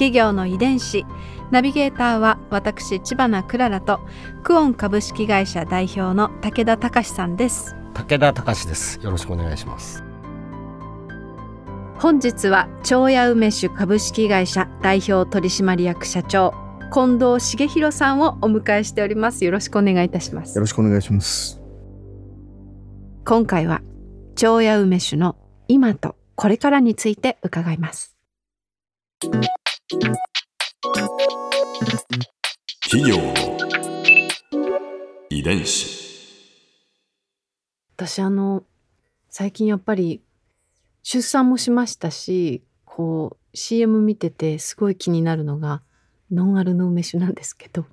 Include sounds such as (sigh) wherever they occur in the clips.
企業の遺伝子。ナビゲーターは私千葉なクララとクオン株式会社代表の武田隆さんです。武田隆です。よろしくお願いします。本日は長屋梅酒株式会社代表取締役社長近藤茂弘さんをお迎えしております。よろしくお願いいたします。よろしくお願いします。今回は長屋梅酒の今とこれからについて伺います企業の遺伝子。私あの最近やっぱり出産もしましたしこう CM 見ててすごい気になるのがノンアルの梅酒なんですけど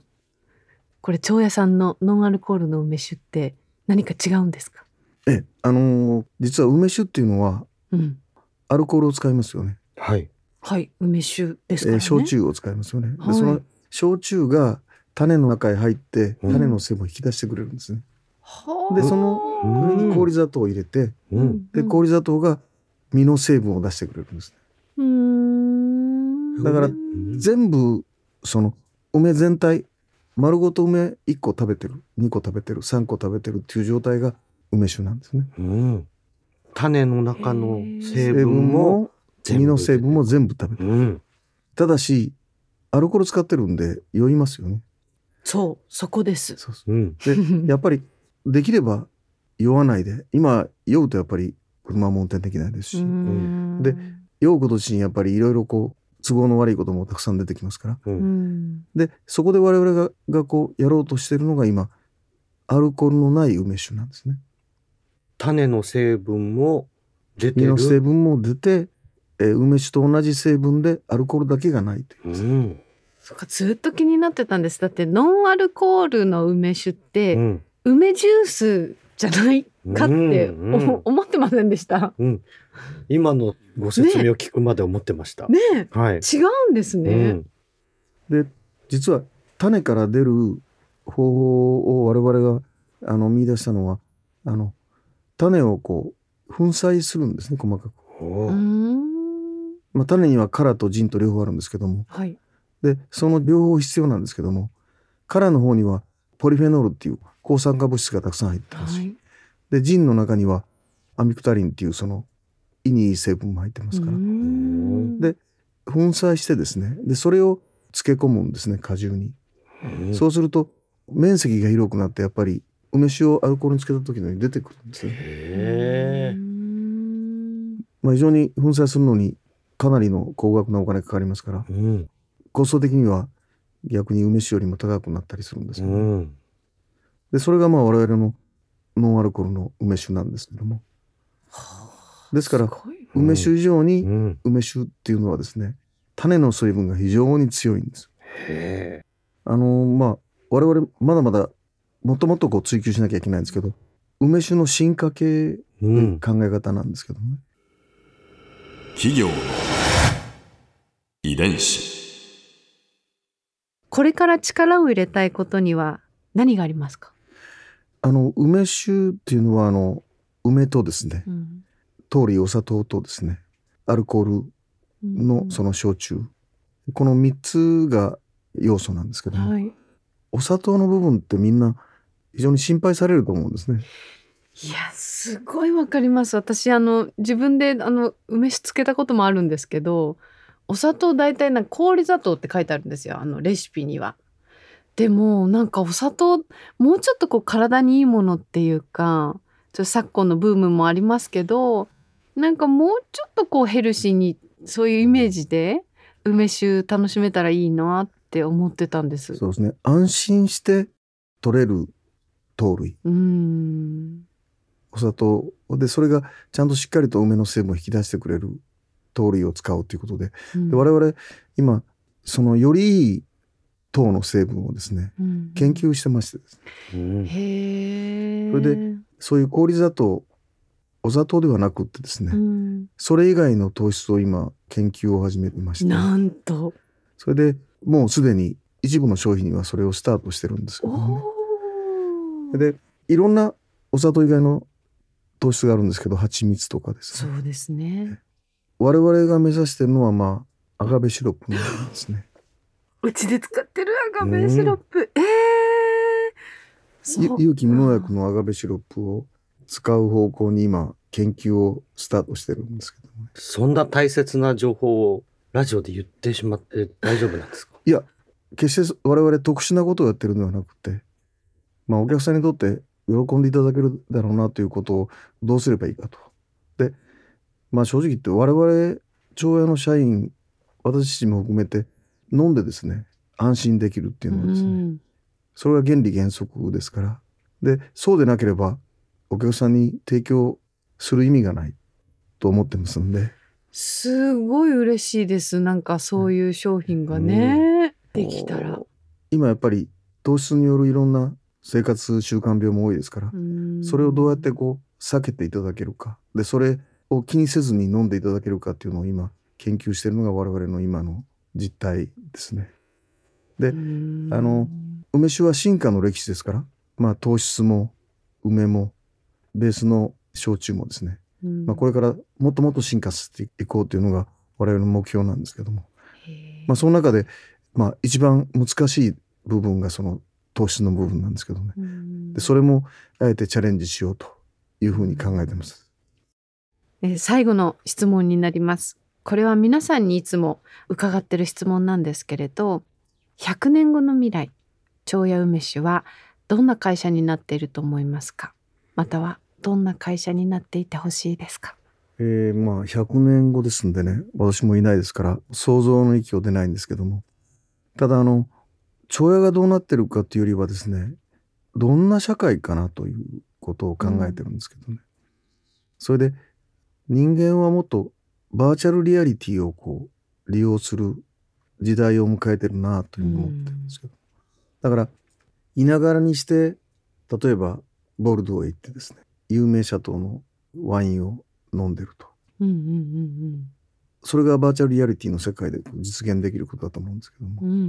これ長屋さんのノンアルコールの梅酒って何か違うんですか？え、あのー実は梅酒っていうのはうんアルコールを使いますよね。はいはい梅酒ですからね、えー焼酎を使いますよね。はいでその焼酎が種の中へ入ってうん。種の成分を引き出してくれるんですね。はあ。でそのうん。上に氷砂糖を入れて、うん。で氷砂糖が実の成分を出してくれるんです。うーん。だからうん。全部その梅全体丸ごと梅1個食べてる2個食べてる3個食べてるっていう状態が梅酒なんですね。うん。種の中の成分もも実の成分も全部食べてる。うん。ただしアルコール使ってるんで酔いますよね。そうそこです。そうそう。ん。うで (laughs) やっぱりできれば酔わないで。今酔うとやっぱり車も運転できないですし、ん。で酔うこと自身やっぱりいろいろこう都合の悪いこともたくさん出てきますから。ううん。んでそこで我々ががこうやろうとしてるのが今アルコールのない梅酒なんですね。種の成分も出てる。実の成分も出て、えー梅酒と同じ成分でアルコールだけがないという。う。ん。そっかずっと気になってたんです。だってノンアルコールの梅酒って、うん。梅ジュースじゃないかって、うんうん。お思ってませんでした？うん。今のご説明を聞くまで思ってました。ねえ。はい。違うんですね、うん。で実は種から出る方法を我々があの見出したのはあの種をこう粉砕するんですね細かく。まあ、種にはカラとジンと両方あるんですけども。はい。でその両方必要なんですけどもカラの方にはポリフェノールっていう抗酸化物質がたくさん入ってます。し、はい。でジンの中にはアミクタリンっていうその胃にいい成分も入ってますから、で粉砕してですね。でそれを漬け込むんですね果汁に、うんそうすると面積が広くなってやっぱり梅酒をアルコールにつけた時のように出てくるんですね、まあ、非常に粉砕するのにかなりの高額なお金かかりますからえうん。コスト的には逆に梅酒よりも高くなったりするんですよ、うん。でそれがまあ我々のノンアルコールの梅酒なんですけども。ですから梅酒以上うにん。梅酒っていうのはですね種の水分が非常に強いんです。へあのまあ我々まだまだもっともっとこう追求しなきゃいけないんですけど梅酒の進化系えうん。考え方なんですけどもね、企業の遺伝子。これから力を入れたいことには何がありますか、あの梅酒っていうのはあの梅とですねうん。通りお砂糖とですねアルコールのその焼酎。この3つが要素なんですけども、はい。お砂糖の部分ってみんな非常に心配されると思うんですね。いやすごいわかります。私あの自分であの梅酒つけたこともあるんですけどお砂糖大体なんか氷砂糖って書いてあるんですよ。あのレシピには。でもなんかお砂糖もうちょっとこう体にいいものっていうかちょっと昨今のブームもありますけどなんかもうちょっとこうヘルシーにそういうイメージで梅酒楽しめたらいいなって思ってたんです。そうですね。安心して取れる糖類。うーんお砂糖でそれがちゃんとしっかりと梅の成分を引き出してくれる糖類を使うということで。うん。で我々今そのよりいい糖の成分をですねうん。研究してましてですね。それでそういう氷砂糖お砂糖ではなくってですね、うん、それ以外の糖質を今研究を始めてまして。なんと。それでもうすでに一部の商品にはそれをスタートしてるんですけおどもね。おでいろんなお砂糖以外の糖質があるんですけど蜂蜜とかですね。そうですね。我々が目指してるのはまあアガベシロップなんですね。うちで使ってるアガベシロップ、ええ。そうゆか有機無農薬のアガベシロップを使う方向に今研究をスタートしてるんですけどもね。そんな大切な情報をラジオで言ってしまって大丈夫なんですか？いや決して我々特殊なことをやってるのではなくてまあお客さんにとって喜んでいただけるだろうなということをどうすればいいかと。でまあ正直言って我々長屋の社員私自身も含めて飲んでですね安心できるっていうのはですね、うん。それが原理原則ですから。でそうでなければお客さんに提供する意味がないと思ってますんで。すごい嬉しいです。なんかそういう商品がね、できたら、今やっぱり糖質によるいろんな生活習慣病も多いですから、うん。それをどうやってこう避けていただけるか。でそれを気にせずに飲んでいただけるかっていうのを今研究しているのが我々の今の実態ですね。でうん。あの梅酒は進化の歴史ですから、まあ、糖質も梅もベースの焼酎もですね、うん。まあ、これからもっともっと進化させていこうというのが我々の目標なんですけども、まあ、その中で、まあ、一番難しい部分がその糖質の部分なんですけどね。うん。でそれもあえてチャレンジしようというふうに考えてます。えー最後の質問になります。これは皆さんにいつも伺ってる質問なんですけれど、100年後の未来、長屋梅酒はどんな会社になっていると思いますか？またはどんな会社になっていてほしいですか？えーまあ100年後ですんでね私もいないですから想像の域を出ないんですけども。ただあの長屋がどうなってるかっていうよりはですねどんな社会かなということを考えてるんですけどね、それで人間はもっとバーチャルリアリティをこう利用する時代を迎えてるなというふうに思ってるんですけど、だからいながらにして例えばボルドーへ行ってですね有名シャトーのワインを飲んでると。うんうんそれがバーチャルリアリティの世界で実現できることだと思うんですけども、うんうんうんう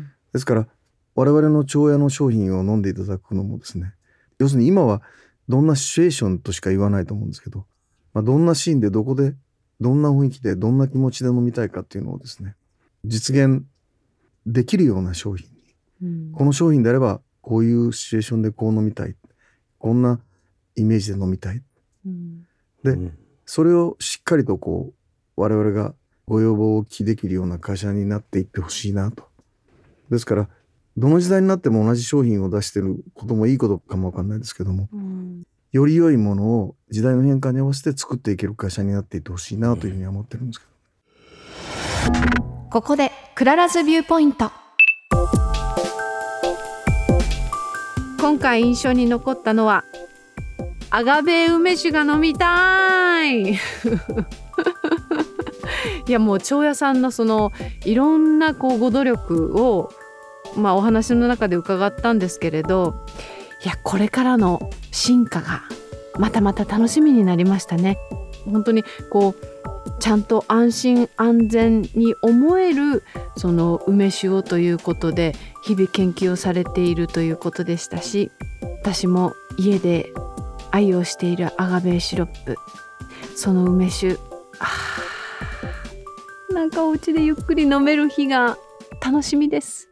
んですから我々の長屋の商品を飲んでいただくのもですね要するに今はどんなシチュエーションとしか言わないと思うんですけど、まあ、どんなシーンでどこでどんな雰囲気でどんな気持ちで飲みたいかっていうのをですね実現できるような商品にうん。この商品であればこういうシチュエーションでこう飲みたい。こんなイメージで飲みたい。うん。でうん。それをしっかりとこう我々がご要望をお聞きできるような会社になっていってほしいなと。ですからどの時代になっても同じ商品を出してることもいいことかもわかんないですけどもうん。より良いものを時代の変化に合わせて作っていける会社になっていってほしいなというふうには思ってるんですけど。ここで Clara's Viewpoint。今回印象に残ったのはアガベ梅酒が飲みたい。(laughs) いやもう長屋さんのそのいろんなこうご努力をまあお話の中で伺ったんですけれどいやこれからの進化がまたまた楽しみになりましたね。本当にこうちゃんと安心安全に思えるその梅酒をということで日々研究をされているということでしたし私も家で愛用しているアガベシロップその梅酒あなんかお家でゆっくり飲める日が楽しみです。